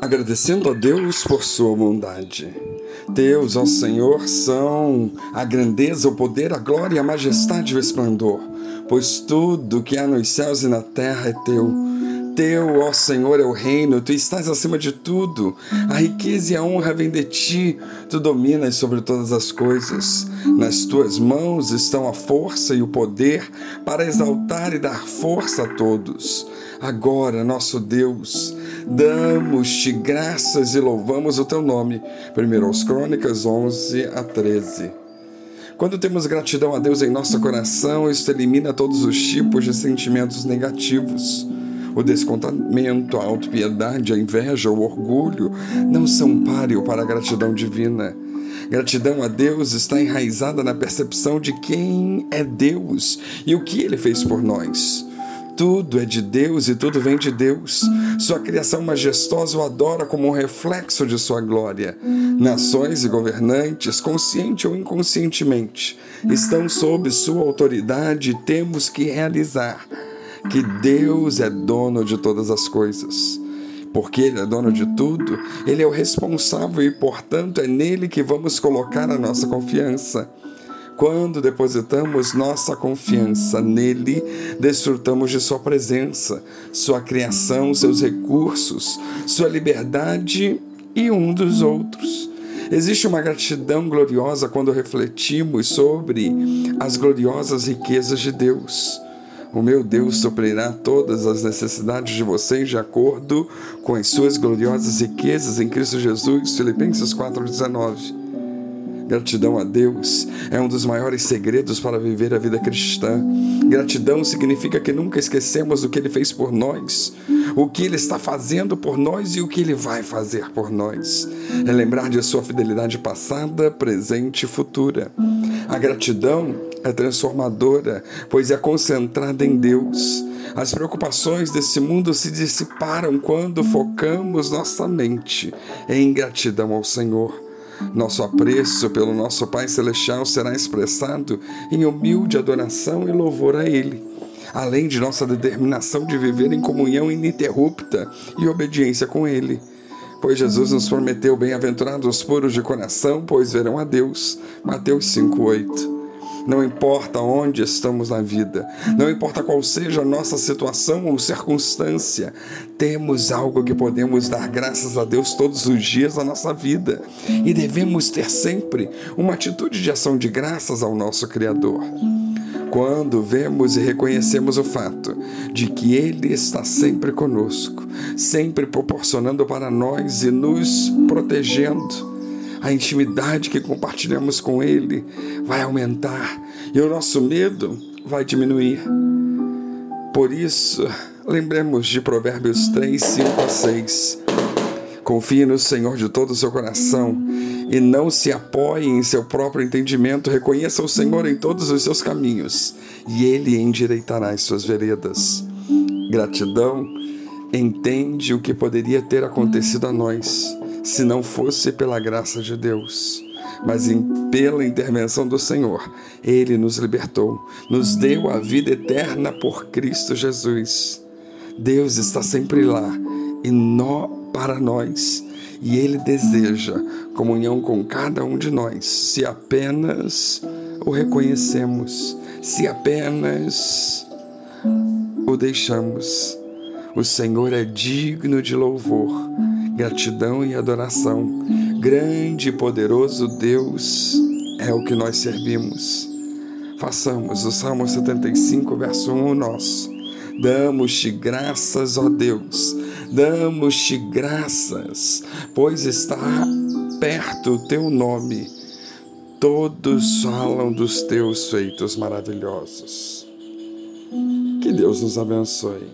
agradecendo a Deus por sua bondade. Deus, ó Senhor, são a grandeza, o poder, a glória, a majestade e o esplendor, pois tudo que há nos céus e na terra é teu. Teu, ó Senhor, é o reino, tu estás acima de tudo. A riqueza e a honra vêm de ti, tu dominas sobre todas as coisas. Nas tuas mãos estão a força e o poder para exaltar e dar força a todos. Agora, nosso Deus, damos-te graças e louvamos o teu nome. 1 aos Crônicas 11 a 13. Quando temos gratidão a Deus em nosso coração, isso elimina todos os tipos de sentimentos negativos. O descontamento, a autopiedade, a inveja, o orgulho não são páreo para a gratidão divina. Gratidão a Deus está enraizada na percepção de quem é Deus e o que ele fez por nós. Tudo é de Deus e tudo vem de Deus. Sua criação majestosa o adora como um reflexo de sua glória. Nações e governantes, consciente ou inconscientemente, estão sob sua autoridade e temos que realizar que Deus é dono de todas as coisas. Porque Ele é dono de tudo, Ele é o responsável e, portanto, é nele que vamos colocar a nossa confiança. Quando depositamos nossa confiança nele, desfrutamos de Sua presença, Sua criação, seus recursos, Sua liberdade e um dos outros. Existe uma gratidão gloriosa quando refletimos sobre as gloriosas riquezas de Deus. O meu Deus suprirá todas as necessidades de vocês de acordo com as suas gloriosas riquezas em Cristo Jesus. Filipenses 4,19. Gratidão a Deus é um dos maiores segredos para viver a vida cristã. Gratidão significa que nunca esquecemos o que Ele fez por nós, o que Ele está fazendo por nós e o que Ele vai fazer por nós. É lembrar de Sua fidelidade passada, presente e futura. A gratidão é transformadora, pois é concentrada em Deus. As preocupações desse mundo se dissiparam quando focamos nossa mente em gratidão ao Senhor. Nosso apreço pelo nosso Pai Celestial será expressado em humilde adoração e louvor a Ele, além de nossa determinação de viver em comunhão ininterrupta e obediência com Ele. Pois Jesus nos prometeu bem-aventurados puros de coração, pois verão a Deus. Mateus 5:8. Não importa onde estamos na vida, não importa qual seja a nossa situação ou circunstância, temos algo que podemos dar graças a Deus todos os dias da nossa vida e devemos ter sempre uma atitude de ação de graças ao nosso Criador. Quando vemos e reconhecemos o fato de que Ele está sempre conosco, sempre proporcionando para nós e nos protegendo, a intimidade que compartilhamos com Ele vai aumentar e o nosso medo vai diminuir. Por isso, lembremos de Provérbios 3, 5 a 6. Confie no Senhor de todo o seu coração e não se apoie em seu próprio entendimento. Reconheça o Senhor em todos os seus caminhos e Ele endireitará as suas veredas. Gratidão entende o que poderia ter acontecido a nós se não fosse pela graça de Deus, mas em, pela intervenção do Senhor, Ele nos libertou, nos deu a vida eterna por Cristo Jesus. Deus está sempre lá e nó para nós, e Ele deseja comunhão com cada um de nós, se apenas o reconhecemos, se apenas o deixamos. O Senhor é digno de louvor gratidão e adoração. Grande e poderoso Deus é o que nós servimos. Façamos o Salmo 75, verso 1 nosso. Damos-te graças, ó Deus, damos-te graças, pois está perto o teu nome. Todos falam dos teus feitos maravilhosos. Que Deus nos abençoe.